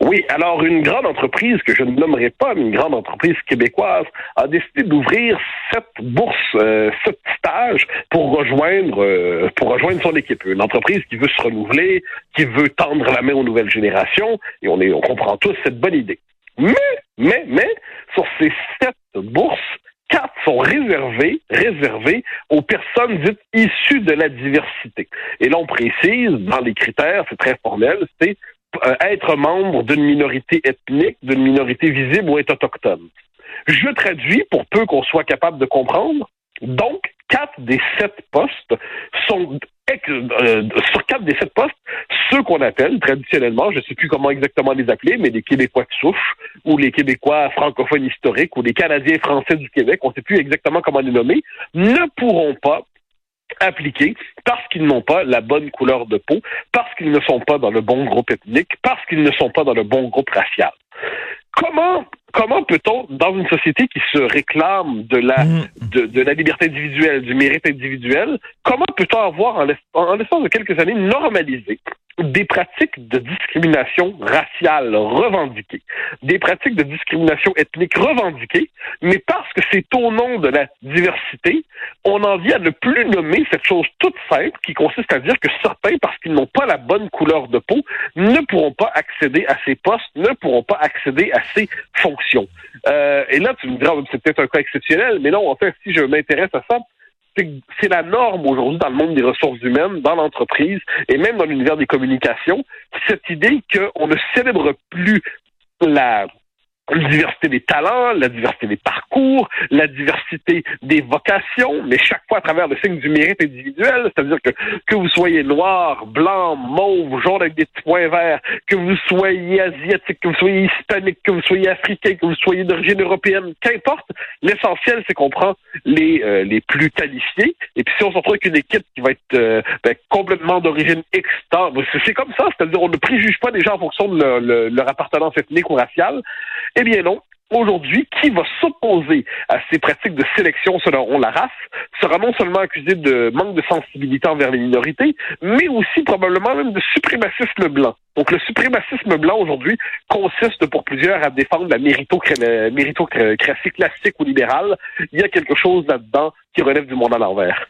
Oui, alors une grande entreprise que je ne nommerai pas, une grande entreprise québécoise, a décidé d'ouvrir sept bourses, euh, sept stages pour rejoindre euh, pour rejoindre son équipe. Une entreprise qui veut se renouveler, qui veut tendre la main aux nouvelles générations, et on est on comprend tous cette bonne idée. Mais, mais, mais, sur ces sept bourses, quatre sont réservées, réservées aux personnes dites issues de la diversité. Et là, on précise, dans les critères, c'est très formel, c'est être membre d'une minorité ethnique, d'une minorité visible ou être autochtone. Je traduis pour peu qu'on soit capable de comprendre. Donc, quatre des sept postes sont euh, sur quatre des sept postes, ceux qu'on appelle traditionnellement, je ne sais plus comment exactement les appeler, mais les Québécois de ou les Québécois francophones historiques, ou les Canadiens français du Québec, on ne sait plus exactement comment les nommer, ne pourront pas appliqués parce qu'ils n'ont pas la bonne couleur de peau, parce qu'ils ne sont pas dans le bon groupe ethnique, parce qu'ils ne sont pas dans le bon groupe racial. Comment comment peut-on, dans une société qui se réclame de la mm. de, la liberté individuelle, du mérite individuel, comment peut-on avoir en l'espace de quelques années normalisé des pratiques de discrimination raciale revendiquées, des pratiques de discrimination ethnique revendiquées, mais parce que c'est au nom de la diversité, on en vient à ne plus nommer cette chose toute simple qui consiste à dire que certains, parce qu'ils n'ont pas la bonne couleur de peau, ne pourront pas accéder à ces postes, ne pourront pas accéder à ces fonctions. Euh, et là, tu me diras, c'est peut-être un cas exceptionnel, mais non, en fait, si je m'intéresse à ça, c'est la norme aujourd'hui dans le monde des ressources humaines, dans l'entreprise et même dans l'univers des communications, cette idée qu'on ne célèbre plus la la diversité des talents, la diversité des parcours, la diversité des vocations, mais chaque fois à travers le signe du mérite individuel, c'est-à-dire que que vous soyez noir, blanc, mauve, jaune avec des points verts, que vous soyez asiatique, que vous soyez hispanique, que vous soyez africain, que vous soyez d'origine européenne, qu'importe, l'essentiel c'est qu'on prend les euh, les plus qualifiés, et puis si on se retrouve avec une équipe qui va être euh, ben, complètement d'origine externe, c'est comme ça, c'est-à-dire on ne préjuge pas des gens en fonction de leur, leur appartenance ethnique ou raciale, eh bien non. Aujourd'hui, qui va s'opposer à ces pratiques de sélection selon la race sera non seulement accusé de manque de sensibilité envers les minorités, mais aussi probablement même de suprémacisme blanc. Donc le suprémacisme blanc aujourd'hui consiste pour plusieurs à défendre la méritocratie classique ou libérale. Il y a quelque chose là-dedans qui relève du monde à l'envers.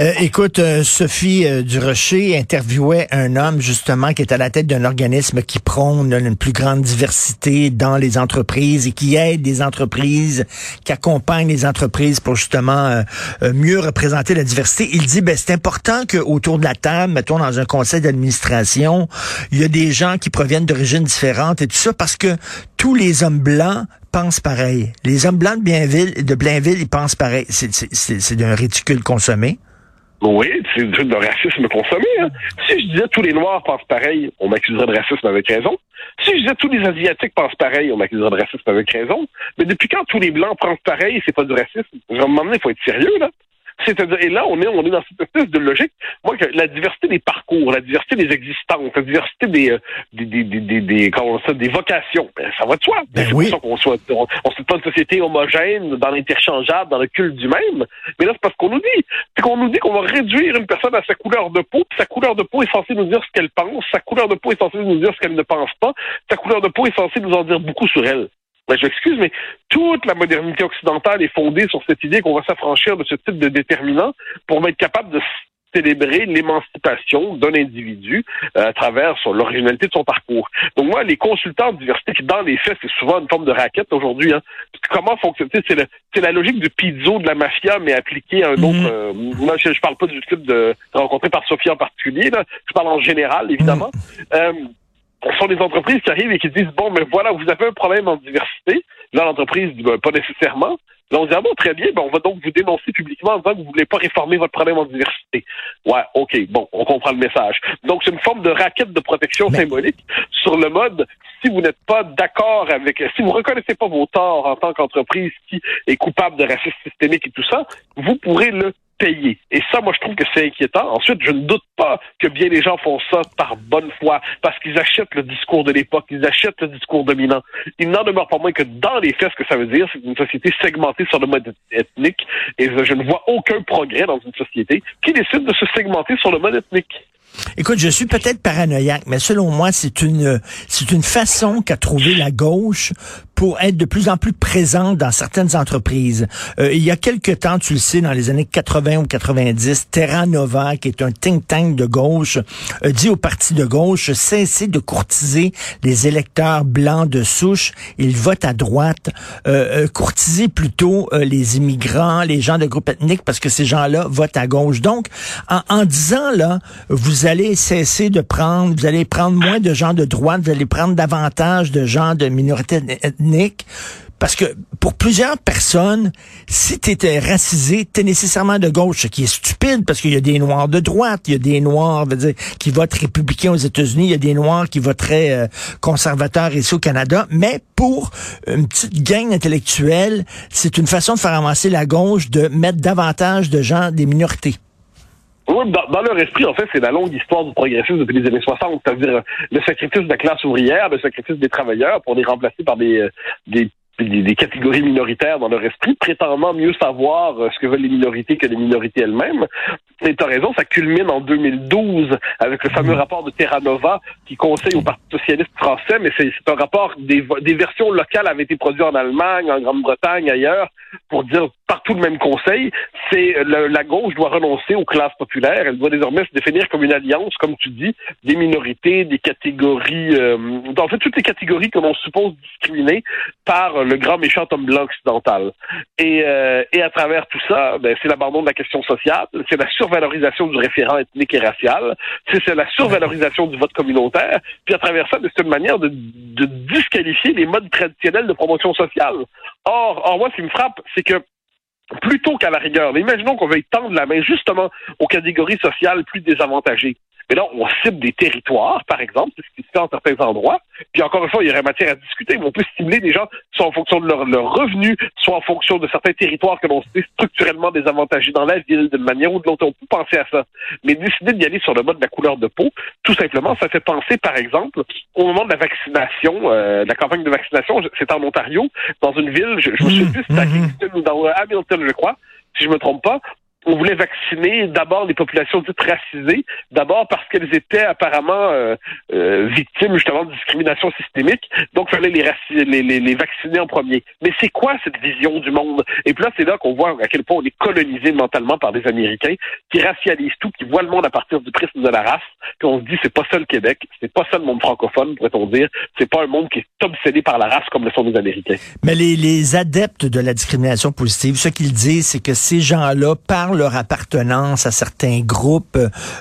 Euh, écoute, euh, Sophie euh, Durocher interviewait un homme justement qui est à la tête d'un organisme qui prône une plus grande diversité dans les entreprises et qui aide les entreprises, qui accompagne les entreprises pour justement mieux représenter la diversité. Il dit, ben c'est important qu'autour de la table, mettons dans un conseil d'administration, il y a des gens qui proviennent d'origines différentes et tout ça parce que tous les hommes blancs pensent pareil. Les hommes blancs de Blainville, de Blainville ils pensent pareil. C'est d'un ridicule consommé. Oui, c'est du racisme consommé. Hein. Si je disais tous les Noirs pensent pareil, on m'accuserait de racisme avec raison. Si je disais tous les Asiatiques pensent pareil, on m'accuserait de racisme avec raison. Mais depuis quand tous les Blancs pensent pareil, c'est pas du racisme? Je vais me il faut être sérieux, là. C'est-à-dire, et là, on est, on est dans cette espèce de logique. Moi, que la diversité des parcours, la diversité des existences, la diversité des, euh, des, des, des, des, comment ça, des vocations, ben, ça va de soi. Ben oui. qu'on soit, on, on pas une société homogène, dans l'interchangeable, dans le culte du même. Mais là, c'est parce qu'on nous dit. C'est qu'on nous dit qu'on va réduire une personne à sa couleur de peau, sa couleur de peau est censée nous dire ce qu'elle pense, sa couleur de peau est censée nous dire ce qu'elle ne pense pas, sa couleur de peau est censée nous en dire beaucoup sur elle. Ben, je m'excuse, mais toute la modernité occidentale est fondée sur cette idée qu'on va s'affranchir de ce type de déterminant pour être capable de célébrer l'émancipation d'un individu euh, à travers l'originalité de son parcours. Donc moi, les consultants de diversité, qui dans les faits, c'est souvent une forme de raquette aujourd'hui. Hein. Comment fonctionne C'est la logique du pizzo de la mafia, mais appliquée à un autre. Mhm. Euh, moi, je, ne parle pas du type de rencontré par Sophie en particulier. Là. Je parle en général, évidemment. Mhm. Euh, ce sont des entreprises qui arrivent et qui disent bon, mais voilà, vous avez un problème en diversité. Là, l'entreprise dit ben, pas nécessairement. Là, on dit ah bon, très bien, ben, on va donc vous dénoncer publiquement en disant que vous voulez pas réformer votre problème en diversité. Ouais, ok, bon, on comprend le message. Donc, c'est une forme de raquette de protection symbolique sur le mode si vous n'êtes pas d'accord avec, si vous reconnaissez pas vos torts en tant qu'entreprise qui est coupable de racisme systémique et tout ça, vous pourrez le Et ça, moi, je trouve que c'est inquiétant. Ensuite, je ne doute pas que bien les gens font ça par bonne foi, parce qu'ils achètent le discours de l'époque, ils achètent le discours dominant. Il n'en demeure pas moins que dans les faits, ce que ça veut dire, c'est une société segmentée sur le mode ethnique, et je ne vois aucun progrès dans une société qui décide de se segmenter sur le mode ethnique. Écoute, je suis peut-être paranoïaque, mais selon moi, c'est une c'est une façon qu'a trouvé la gauche pour être de plus en plus présente dans certaines entreprises. Euh, il y a quelque temps, tu le sais, dans les années 80 ou 90, Terra Nova, qui est un think tank de gauche, dit au parti de gauche, cessez de courtiser les électeurs blancs de souche, ils votent à droite, euh, euh courtisez plutôt euh, les immigrants, les gens de groupe ethnique, parce que ces gens-là votent à gauche. Donc, en, en disant, là, vous allez cesser de prendre, vous allez prendre moins de gens de droite, vous allez prendre davantage de gens de minorités ethniques, parce que pour plusieurs personnes, si tu étais racisé, tu es nécessairement de gauche, ce qui est stupide parce qu'il y a des noirs de droite, il y a des noirs dire, qui votent républicains aux États-Unis, il y a des noirs qui voteraient euh, conservateurs ici au Canada, mais pour une petite gang intellectuelle, c'est une façon de faire avancer la gauche de mettre davantage de gens des minorités. Oui, dans, leur esprit, en fait, c'est la longue histoire du progressisme depuis les années 60, c'est-à-dire le sacrifice de la classe ouvrière, le sacrifice des travailleurs pour les remplacer par des, euh, des des, catégories minoritaires dans leur esprit, prétendant mieux savoir euh, ce que veulent les minorités que les minorités elles-mêmes. Et tu as raison, ça culmine en 2012 avec le fameux rapport de Terra Nova qui conseille au Parti socialiste français, mais c'est un rapport, des, des versions locales avaient été produites en Allemagne, en Grande-Bretagne, ailleurs, pour dire partout le même conseil, c'est la gauche doit renoncer aux classes populaires, elle doit désormais se définir comme une alliance, comme tu dis, des minorités, des catégories, euh, en fait toutes les catégories que l'on suppose discriminées par le grand méchant homme blanc occidental. Et, euh, et à travers tout ça, ben, c'est l'abandon de la question sociale, c'est la survalorisation du référent ethnique et racial, c'est la survalorisation du vote communautaire, puis à travers ça, ben, c'est une manière de, de disqualifier les modes traditionnels de promotion sociale. Or, or moi, ce qui me frappe, c'est que plutôt qu'à la rigueur, imaginons qu'on veuille tendre la main justement aux catégories sociales plus désavantagées. Mais là, on cible des territoires, par exemple, c'est ce qui se fait en certains endroits. Puis encore une fois, il y aurait matière à discuter, mais on peut stimuler des gens soit en fonction de leur, revenus, soit en fonction de certains territoires que l'on sait structurellement désavantagés dans la ville, d'une manière ou de l'autre. On peut penser à ça. Mais décider d'y aller sur le mode de la couleur de peau, tout simplement, ça fait penser, par exemple, au moment de la vaccination, euh, la campagne de vaccination, c'est en Ontario, dans une ville, je, je me souviens plus, c'était à mmh, mmh, mmh. ou dans Hamilton, je crois, si je me trompe pas, on voulait vacciner d'abord les populations dites racisées, d'abord parce qu'elles étaient apparemment euh, euh, victimes justement de discrimination systémique, donc il fallait les, les, les, les, vacciner en premier. Mais c'est quoi cette vision du monde? Et puis là, c'est là qu'on voit à quel point on est colonisé mentalement par des Américains qui racialisent tout, qui voient le monde à partir du prisme de la race, puis on se dit c'est pas ça le Québec, c'est pas ça le monde francophone, pourrait-on dire, c'est pas un monde qui est obsédé par la race comme le sont les Américains. Mais les, les adeptes de la discrimination positive, ce qu'ils disent, c'est que ces gens-là parlent leur appartenance à certains groupes,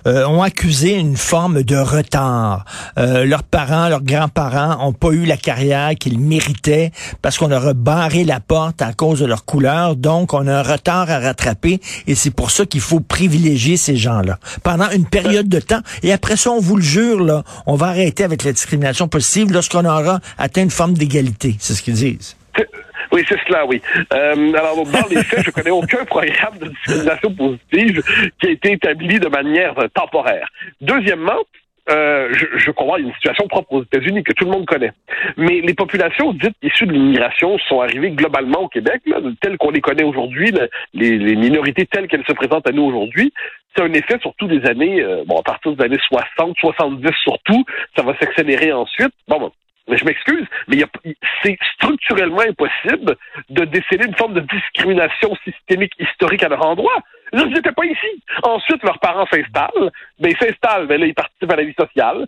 euh, ont accusé une forme de retard. Euh, leurs parents, leurs grands-parents ont pas eu la carrière qu'ils méritaient parce qu'on leur a barré la porte à cause de leur couleur. Donc, on a un retard à rattraper et c'est pour ça qu'il faut privilégier ces gens-là pendant une période de temps. Et après ça, on vous le jure, là, on va arrêter avec la discrimination positive lorsqu'on aura atteint une forme d'égalité. C'est ce qu'ils disent. Oui, c'est cela, oui. Euh, alors, dans les faits, je connais aucun programme de discrimination positive qui a été établi de manière temporaire. Deuxièmement, euh, je, je comprends, une situation propre aux États-Unis que tout le monde connaît. Mais les populations dites issues de l'immigration sont arrivées globalement au Québec, là, telles qu'on les connaît aujourd'hui, les, les, minorités telles qu'elles se présentent à nous aujourd'hui. C'est un effet surtout des années, euh, bon, à partir des années 60, 70 surtout, ça va s'accélérer ensuite. Bon, bon mais je m'excuse, mais c'est structurellement impossible de déceler une forme de discrimination systémique historique à leur endroit. Ils n'étaient pas ici. Ensuite, leurs parents s'installent. Ben, ils s'installent, ben là, ils participent à la vie sociale.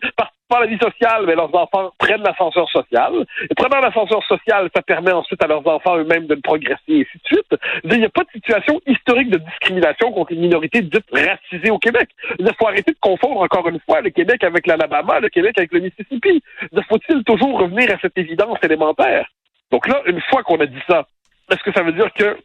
La vie sociale, ben, leurs enfants prennent l'ascenseur social. Et prenant l'ascenseur social, ça permet ensuite à leurs enfants eux-mêmes de progresser, et ainsi de suite. Il n'y a pas de situation historique de discrimination contre les minorités dites racisées au Québec. Il faut arrêter de confondre encore une fois le Québec avec l'Alabama, le Québec avec le Mississippi. Faut-il toujours revenir à cette évidence élémentaire? Donc là, une fois qu'on a dit ça, est-ce que ça veut dire que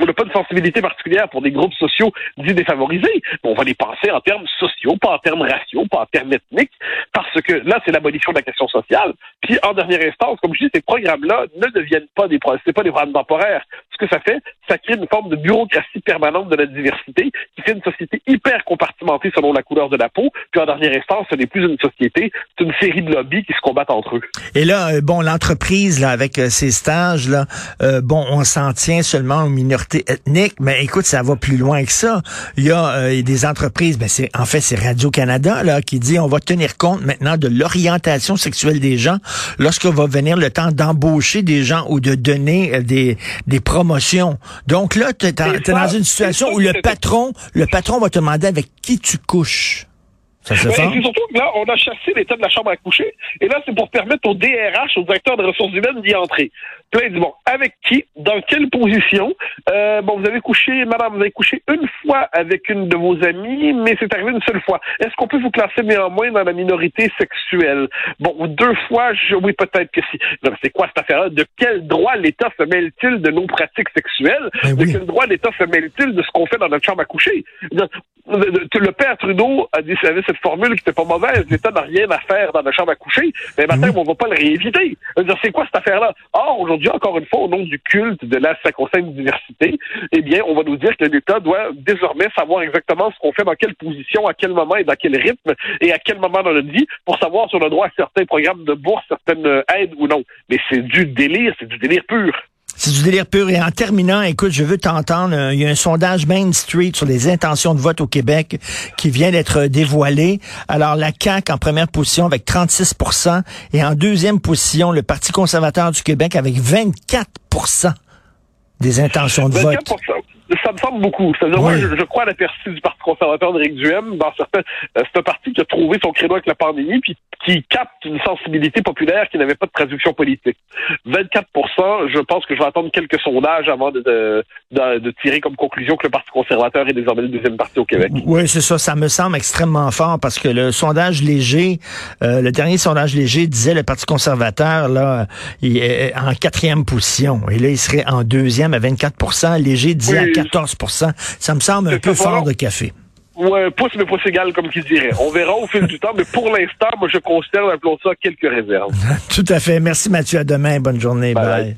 on n'a pas de sensibilité particulière pour des groupes sociaux dits défavorisés. On va les penser en termes sociaux, pas en termes raciaux, pas en termes ethniques, parce que là, c'est l'abolition de la question sociale. Puis, en dernière instance, comme je dis, ces programmes-là ne deviennent pas des, c'est pas des programmes temporaires. Que ça fait? Ça crée une forme de bureaucratie permanente de la diversité qui fait une société hyper compartimentée selon la couleur de la peau. Puis en dernière instance, ce n'est plus une société, c'est une série de lobbies qui se combattent entre eux. Et là, euh, bon, l'entreprise, là, avec euh, ces stages, là, euh, bon, on s'en tient seulement aux minorités ethniques, mais écoute, ça va plus loin que ça. Il y a des entreprises, ben c'est en fait c'est Radio-Canada là qui dit on va tenir compte maintenant de l'orientation sexuelle des gens lorsque va venir le temps d'embaucher des gens ou de donner des, des promotions. Donc là, tu es, dans une situation où le patron, le patron va te demander avec qui tu couches. Ça se C'est surtout que là, on a chassé l'état de la chambre à coucher, et là, c'est pour permettre au DRH, au directeur de ressources humaines, d'y entrer. Il dit, bon, avec qui, dans quelle position? Euh, bon, vous avez couché, madame, vous avez couché une fois avec une de vos amies, mais c'est arrivé une seule fois. Est-ce qu'on peut vous classer néanmoins dans la minorité sexuelle? Bon, deux fois, je, oui, peut-être que si. C'est quoi cette affaire-là? De quel droit l'État se mêle-t-il de nos pratiques sexuelles? Ben de quel droit l'État se mêle-t-il de ce qu'on fait dans notre chambre à coucher? Le père Trudeau a dit, cette formule qui n'était pas mauvaise, l'État n'a rien à faire dans la chambre à coucher, mais maintenant, on ne va pas le rééviter. C'est quoi cette affaire-là? Or, aujourd'hui, encore une fois, au nom du culte de la sacro-sainte diversité, eh bien, on va nous dire que l'État doit désormais savoir exactement ce qu'on fait, dans quelle position, à quel moment et dans quel rythme, et à quel moment dans notre vie, pour savoir si on a droit à certains programmes de bourse, certaines aides ou non. Mais c'est du délire, c'est du délire pur. C'est du délire pur. Et en terminant, écoute, je veux t'entendre. Euh, il y a un sondage Main Street sur les intentions de vote au Québec qui vient d'être dévoilé. Alors, la CAQ en première position avec 36% et en deuxième position, le Parti conservateur du Québec avec 24% des intentions de vote ça me semble beaucoup. C'est-à-dire, moi, je, crois à la du Parti conservateur d'Éric Duhem. Dans certains, euh, c'est un parti qui a trouvé son créneau avec la pandémie, puis qui capte une sensibilité populaire qui n'avait pas de traduction politique. 24% je pense que je vais attendre quelques sondages avant de, de, de, tirer comme conclusion que le Parti conservateur est désormais le deuxième parti au Québec. Oui, c'est ça. Ça me semble extrêmement fort parce que le sondage léger, euh, le dernier sondage léger disait le Parti conservateur, là, il est en quatrième position. Et là, il serait en deuxième à 24% Léger disait à 14 Ça me semble un peu fort de café. Ouais, pouce mais pouce égal, comme qui dirait. On verra au fil du temps, mais pour l'instant, moi, je considère, appelons ça quelques réserves. Tout à fait. Merci, Mathieu. À demain. Bonne journée. Bye.